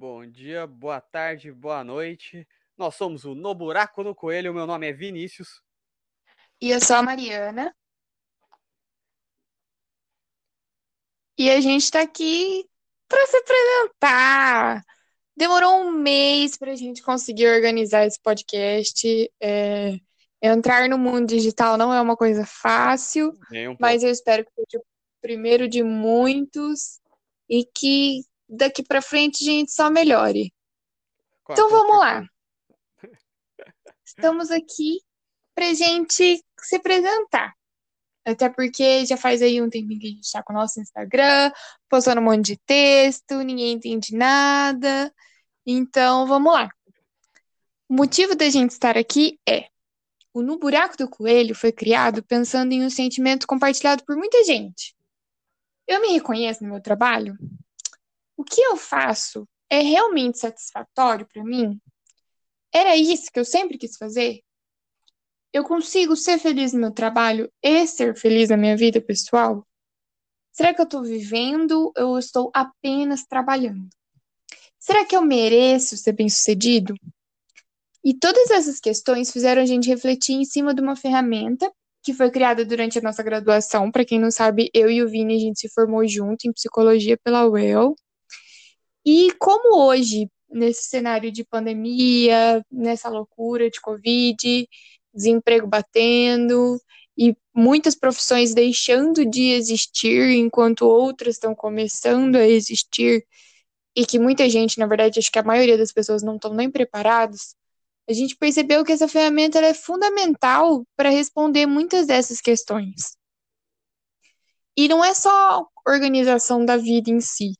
Bom dia, boa tarde, boa noite. Nós somos o No Buraco do Coelho. Meu nome é Vinícius. E eu sou a Mariana. E a gente está aqui para se apresentar. Demorou um mês para a gente conseguir organizar esse podcast. É, entrar no mundo digital não é uma coisa fácil, Um mas eu espero que seja o primeiro de muitos e que daqui para frente a gente só melhore. Então vamos lá. Estamos aqui para gente se apresentar. Até porque já faz aí um tempinho que a gente está com o nosso Instagram, postando um monte de texto, ninguém entende nada. Então, vamos lá. O motivo da gente estar aqui é: o No Buraco do Coelho foi criado pensando em um sentimento compartilhado por muita gente. Eu me reconheço no meu trabalho? O que eu faço é realmente satisfatório para mim? Era isso que eu sempre quis fazer? Eu consigo ser feliz no meu trabalho e ser feliz na minha vida pessoal? Será que eu estou vivendo ou estou apenas trabalhando? Será que eu mereço ser bem-sucedido? E todas essas questões fizeram a gente refletir em cima de uma ferramenta que foi criada durante a nossa graduação. Para quem não sabe, eu e o Vini a gente se formou junto em psicologia pela UEL. E como hoje, nesse cenário de pandemia, nessa loucura de Covid, desemprego batendo e muitas profissões deixando de existir enquanto outras estão começando a existir e que muita gente, na verdade, acho que a maioria das pessoas não estão nem preparados, a gente percebeu que essa ferramenta é fundamental para responder muitas dessas questões. E não é só organização da vida em si,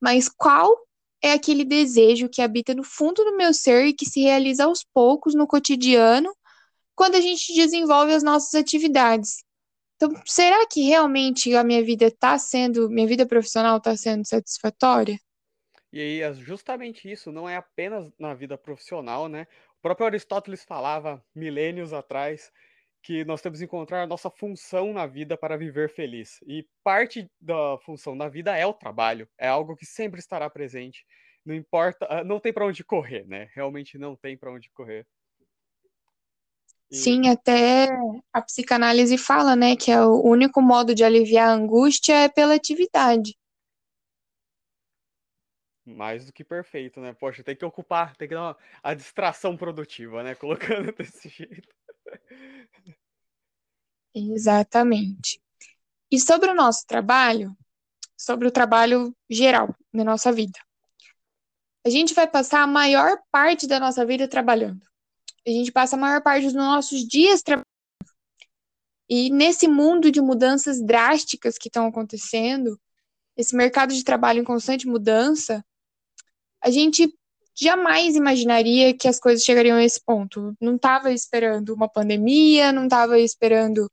mas qual é aquele desejo que habita no fundo do meu ser e que se realiza aos poucos no cotidiano quando a gente desenvolve as nossas atividades. Então, será que realmente a minha vida está sendo, minha vida profissional está sendo satisfatória? E aí, justamente isso, não é apenas na vida profissional, né? O próprio Aristóteles falava milênios atrás que nós temos que encontrar a nossa função na vida para viver feliz. E parte da função da vida é o trabalho, é algo que sempre estará presente. Não importa, ah, não tem para onde correr, né? Realmente não tem para onde correr. E... Sim, até a psicanálise fala, né, que é o único modo de aliviar a angústia é pela atividade. Mais do que perfeito, né? Poxa, tem que ocupar, tem que dar uma, a distração produtiva, né? Colocando desse jeito. Exatamente. E sobre o nosso trabalho, sobre o trabalho geral na nossa vida. A gente vai passar a maior parte da nossa vida trabalhando. A gente passa a maior parte dos nossos dias trabalhando. E nesse mundo de mudanças drásticas que estão acontecendo, esse mercado de trabalho em constante mudança, a gente jamais imaginaria que as coisas chegariam a esse ponto. Não estava esperando uma pandemia, não estava esperando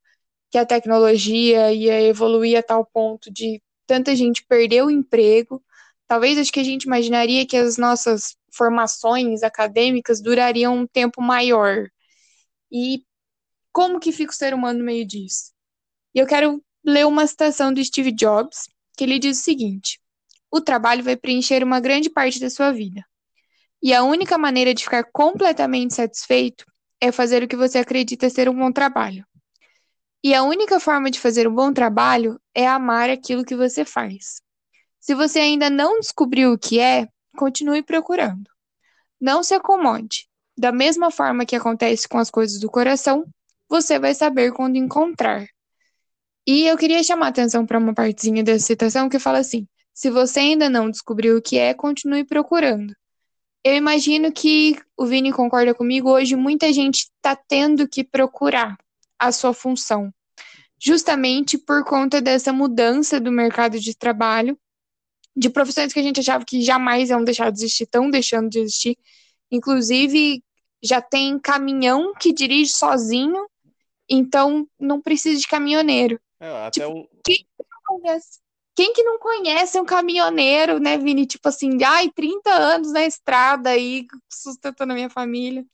que a tecnologia ia evoluir a tal ponto de tanta gente perder o emprego. Talvez acho que a gente imaginaria que as nossas formações acadêmicas durariam um tempo maior. E como que fica o ser humano no meio disso? E eu quero ler uma citação do Steve Jobs, que ele diz o seguinte: O trabalho vai preencher uma grande parte da sua vida. E a única maneira de ficar completamente satisfeito é fazer o que você acredita ser um bom trabalho. E a única forma de fazer um bom trabalho é amar aquilo que você faz. Se você ainda não descobriu o que é, continue procurando. Não se acomode. Da mesma forma que acontece com as coisas do coração, você vai saber quando encontrar. E eu queria chamar a atenção para uma partezinha dessa citação que fala assim: se você ainda não descobriu o que é, continue procurando. Eu imagino que o Vini concorda comigo, hoje muita gente está tendo que procurar a sua função, justamente por conta dessa mudança do mercado de trabalho, de profissões que a gente achava que jamais iam deixar de existir, estão deixando de existir. Inclusive, já tem caminhão que dirige sozinho, então não precisa de caminhoneiro. É, até tipo, um... quem, quem que não conhece um caminhoneiro, né, Vini? Tipo assim, ai, 30 anos na estrada aí, sustentando a minha família.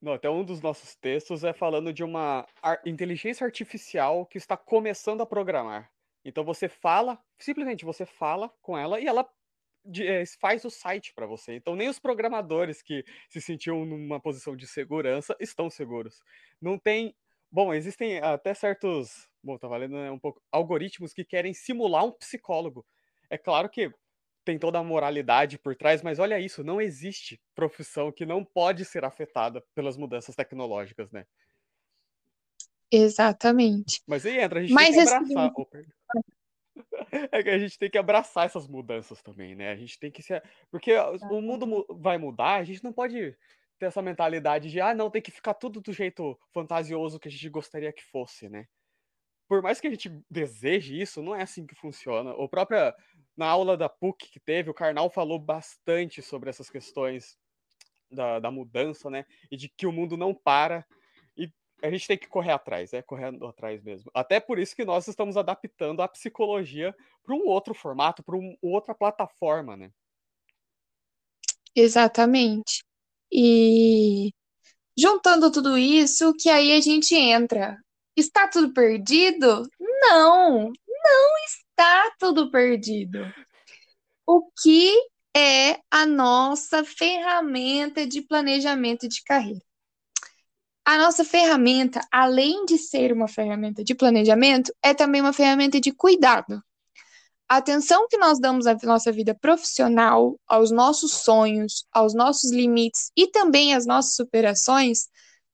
Não, até um dos nossos textos é falando de uma inteligência artificial que está começando a programar. Então você fala, simplesmente você fala com ela e ela é, faz o site para você. Então, nem os programadores que se sentiam numa posição de segurança estão seguros. Não tem. Bom, existem até certos. Bom, tá valendo né, um pouco. Algoritmos que querem simular um psicólogo. É claro que tem toda a moralidade por trás, mas olha isso, não existe profissão que não pode ser afetada pelas mudanças tecnológicas, né? Exatamente. Mas aí entra, a gente mas tem que abraçar. Esse... Oh, é que a gente tem que abraçar essas mudanças também, né? A gente tem que se. Porque o mundo vai mudar, a gente não pode ter essa mentalidade de, ah, não, tem que ficar tudo do jeito fantasioso que a gente gostaria que fosse, né? Por mais que a gente deseje isso, não é assim que funciona. O próprio na aula da PUC que teve, o Karnal falou bastante sobre essas questões da, da mudança, né? E de que o mundo não para e a gente tem que correr atrás, é correndo atrás mesmo. Até por isso que nós estamos adaptando a psicologia para um outro formato, para uma outra plataforma, né? Exatamente. E juntando tudo isso, que aí a gente entra. Está tudo perdido? Não, não está tudo perdido. O que é a nossa ferramenta de planejamento de carreira? A nossa ferramenta, além de ser uma ferramenta de planejamento, é também uma ferramenta de cuidado. A atenção que nós damos à nossa vida profissional, aos nossos sonhos, aos nossos limites e também às nossas superações,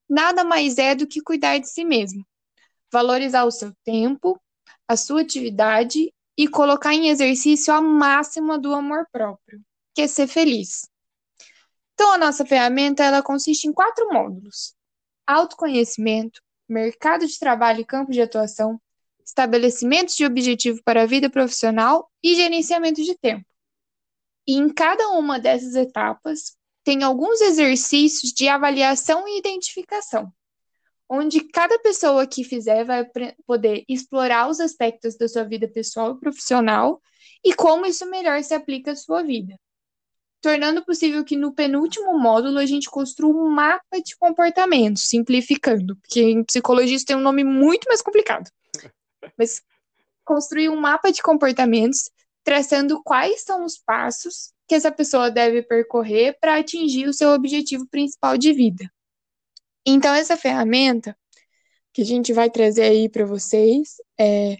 nada mais é do que cuidar de si mesmo. Valorizar o seu tempo, a sua atividade e colocar em exercício a máxima do amor próprio, que é ser feliz. Então, a nossa ferramenta ela consiste em quatro módulos: autoconhecimento, mercado de trabalho e campo de atuação, estabelecimento de objetivo para a vida profissional e gerenciamento de tempo. E em cada uma dessas etapas, tem alguns exercícios de avaliação e identificação, onde cada pessoa que fizer vai poder explorar os aspectos da sua vida pessoal e profissional e como isso melhor se aplica à sua vida. Tornando possível que no penúltimo módulo a gente construa um mapa de comportamentos, simplificando, porque em psicologia isso tem um nome muito mais complicado. Mas construir um mapa de comportamentos, traçando quais são os passos que essa pessoa deve percorrer para atingir o seu objetivo principal de vida. Então, essa ferramenta que a gente vai trazer aí para vocês, é,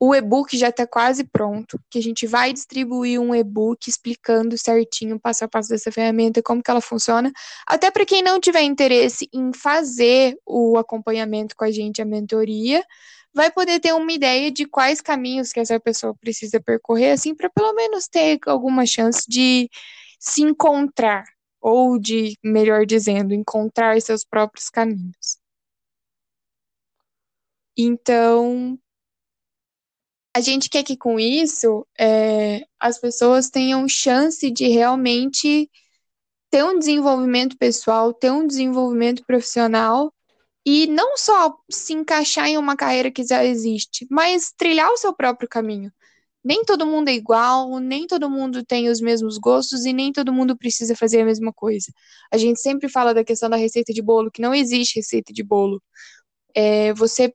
o e-book já está quase pronto, que a gente vai distribuir um e-book explicando certinho, passo a passo dessa ferramenta, como que ela funciona, até para quem não tiver interesse em fazer o acompanhamento com a gente, a mentoria, vai poder ter uma ideia de quais caminhos que essa pessoa precisa percorrer, assim, para pelo menos ter alguma chance de se encontrar, ou de, melhor dizendo, encontrar seus próprios caminhos. Então, a gente quer que com isso é, as pessoas tenham chance de realmente ter um desenvolvimento pessoal, ter um desenvolvimento profissional e não só se encaixar em uma carreira que já existe, mas trilhar o seu próprio caminho nem todo mundo é igual, nem todo mundo tem os mesmos gostos e nem todo mundo precisa fazer a mesma coisa. A gente sempre fala da questão da receita de bolo, que não existe receita de bolo. É, você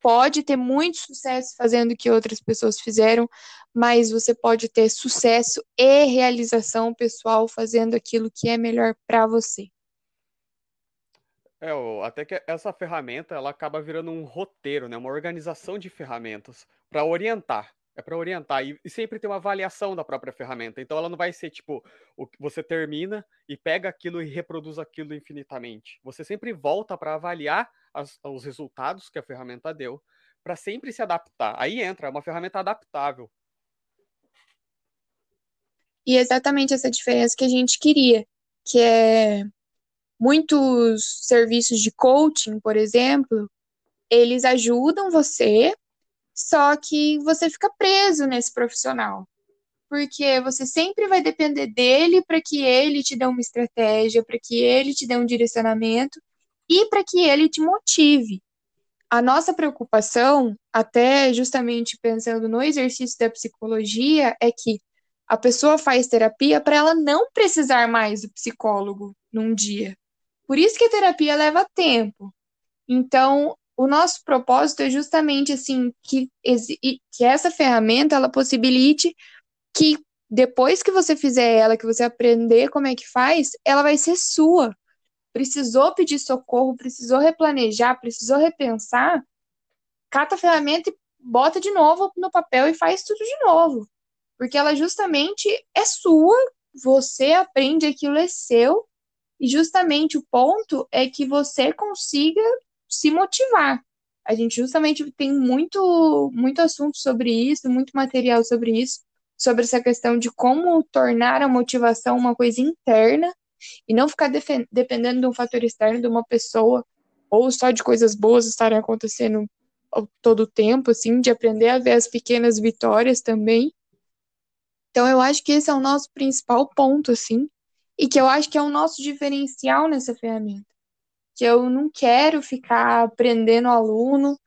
pode ter muito sucesso fazendo o que outras pessoas fizeram, mas você pode ter sucesso e realização pessoal fazendo aquilo que é melhor para você. É, até que essa ferramenta ela acaba virando um roteiro, né? uma organização de ferramentas para orientar. É para orientar e, e, sempre tem uma avaliação da própria ferramenta. Então ela não vai ser tipo o você termina e pega aquilo e reproduz aquilo infinitamente. Você sempre volta para avaliar as, os resultados que a ferramenta deu para sempre se adaptar. Aí entra, é uma ferramenta adaptável. E exatamente essa diferença que a gente queria, que é muitos serviços de coaching, por exemplo, eles ajudam você só que você fica preso nesse profissional. Porque você sempre vai depender dele para que ele te dê uma estratégia, para que ele te dê um direcionamento e para que ele te motive. A nossa preocupação, até justamente pensando no exercício da psicologia, é que a pessoa faz terapia para ela não precisar mais do psicólogo num dia. Por isso que a terapia leva tempo. Então, o nosso propósito é justamente assim que, que essa ferramenta ela possibilite que depois que você fizer ela, que você aprender como é que faz, ela vai ser sua. Precisou pedir socorro, precisou replanejar, precisou repensar, cata a ferramenta e bota de novo no papel e faz tudo de novo. Porque ela justamente é sua, você aprende, aquilo é seu, e justamente o ponto é que você consiga se motivar. A gente justamente tem muito, muito assunto sobre isso, muito material sobre isso, sobre essa questão de como tornar a motivação uma coisa interna e não ficar dependendo de um fator externo, de uma pessoa, ou só de coisas boas estarem acontecendo todo o tempo, assim, de aprender a ver as pequenas vitórias também. Então, eu acho que esse é o nosso principal ponto, assim, e que eu acho que é o nosso diferencial nessa ferramenta. Que eu não quero ficar prendendo aluno,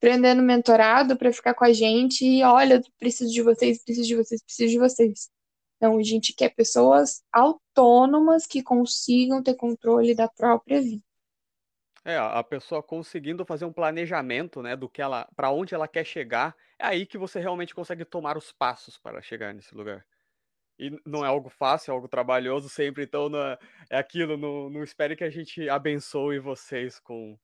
prendendo mentorado para ficar com a gente e olha, preciso de vocês, preciso de vocês, preciso de vocês. Não, a gente quer pessoas autônomas que consigam ter controle da própria vida. É, a pessoa conseguindo fazer um planejamento, né, do que ela, para onde ela quer chegar, é aí que você realmente consegue tomar os passos para chegar nesse lugar. E não é algo fácil, é algo trabalhoso sempre, então não é, aquilo, não, não espere que a gente abençoe vocês com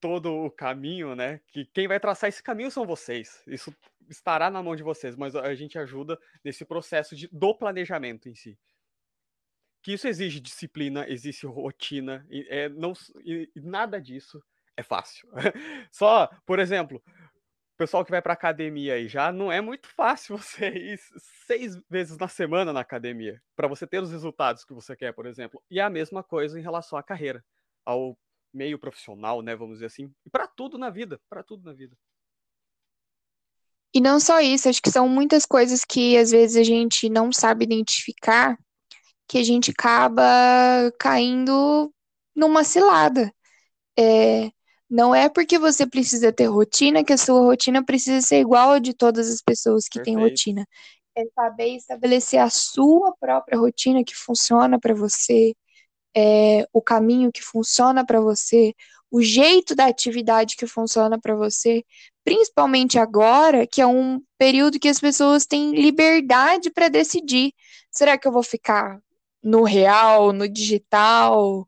todo o caminho, né? Que quem vai traçar esse caminho são vocês. Isso estará na mão de vocês, mas a gente ajuda nesse processo de, do planejamento em si que isso exige disciplina, existe rotina, e, é, não, e, nada disso é fácil. Só, por exemplo, pessoal que vai para academia aí já não é muito fácil você ir seis vezes na semana na academia para você ter os resultados que você quer, por exemplo. E é a mesma coisa em relação à carreira, ao meio profissional, né, vamos dizer assim, e para tudo na vida, para tudo na vida. E não só isso, acho que são muitas coisas que às vezes a gente não sabe identificar que a gente acaba caindo numa cilada. É, não é porque você precisa ter rotina que a sua rotina precisa ser igual a de todas as pessoas que Perfeito. têm rotina. É saber estabelecer a sua própria rotina que funciona para você, é, o caminho que funciona para você, o jeito da atividade que funciona para você, principalmente agora, que é um período que as pessoas têm liberdade para decidir. Será que eu vou ficar no real, no digital,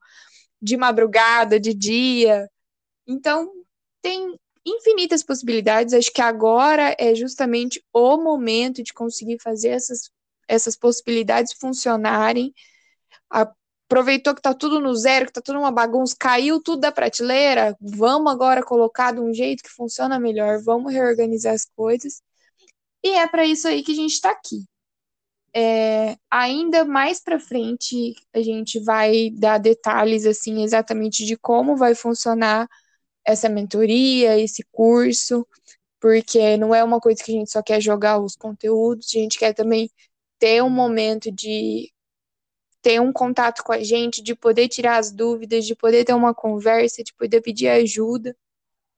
de madrugada, de dia. Então, tem infinitas possibilidades. Acho que agora é justamente o momento de conseguir fazer essas, essas possibilidades funcionarem. Aproveitou que está tudo no zero, que está tudo uma bagunça, caiu tudo da prateleira. Vamos agora colocar de um jeito que funciona melhor, vamos reorganizar as coisas. E é para isso aí que a gente está aqui. É, ainda mais para frente, a gente vai dar detalhes assim exatamente de como vai funcionar essa mentoria, esse curso, porque não é uma coisa que a gente só quer jogar os conteúdos, a gente quer também ter um momento de ter um contato com a gente, de poder tirar as dúvidas, de poder ter uma conversa, de poder pedir ajuda,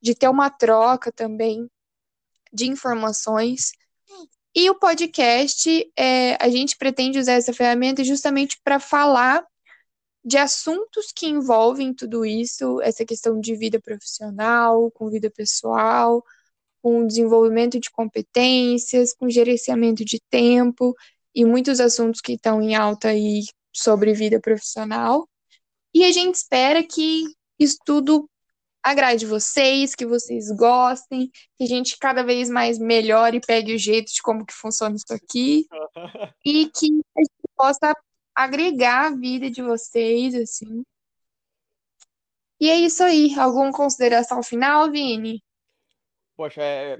de ter uma troca também de informações. E o podcast, é, a gente pretende usar essa ferramenta justamente para falar de assuntos que envolvem tudo isso, essa questão de vida profissional, com vida pessoal, com desenvolvimento de competências, com gerenciamento de tempo e muitos assuntos que estão em alta aí sobre vida profissional. E a gente espera que isso tudo agrade vocês, que vocês gostem, que a gente cada vez mais melhore e pegue o jeito de como que funciona isso aqui e que a gente possa agregar a vida de vocês, assim. E é isso aí. Alguma consideração final, Vini? Poxa, é...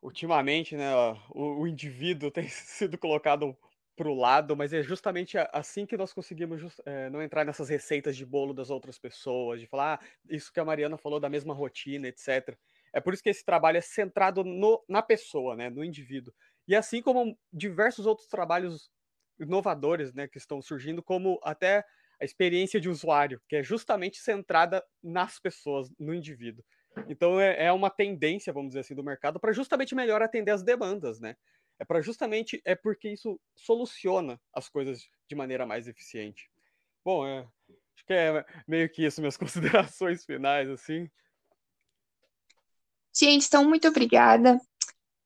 ultimamente, né, o, o indivíduo tem sido colocado pro lado, mas é justamente assim que nós conseguimos é, não entrar nessas receitas de bolo das outras pessoas, de falar ah, isso que a Mariana falou da mesma rotina, etc. É por isso que esse trabalho é centrado no, na pessoa, né, no indivíduo. E assim como diversos outros trabalhos inovadores, né, que estão surgindo, como até a experiência de usuário, que é justamente centrada nas pessoas, no indivíduo. Então é, é uma tendência, vamos dizer assim, do mercado para justamente melhor atender as demandas, né? É para justamente é porque isso soluciona as coisas de maneira mais eficiente. Bom, é, acho que é meio que isso minhas considerações finais assim. Gente, então muito obrigada.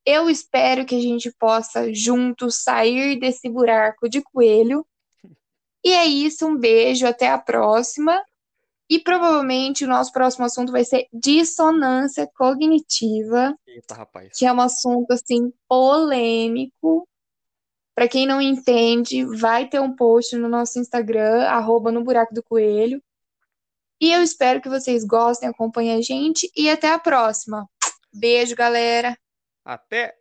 Eu espero que a gente possa juntos sair desse buraco de coelho. E é isso, um beijo, até a próxima. E provavelmente o nosso próximo assunto vai ser dissonância cognitiva, Eita, rapaz. que é um assunto assim polêmico. Para quem não entende, vai ter um post no nosso Instagram, arroba no buraco do coelho. E eu espero que vocês gostem, acompanhem a gente e até a próxima. Beijo, galera! Até!